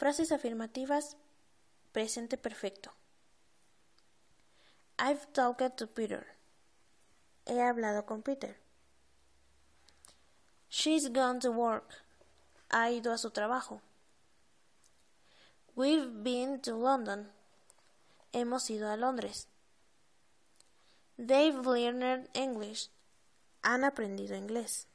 Frases afirmativas presente perfecto. I've talked to Peter. He hablado con Peter. She's gone to work. Ha ido a su trabajo. We've been to London. Hemos ido a Londres. They've learned English. Han aprendido inglés.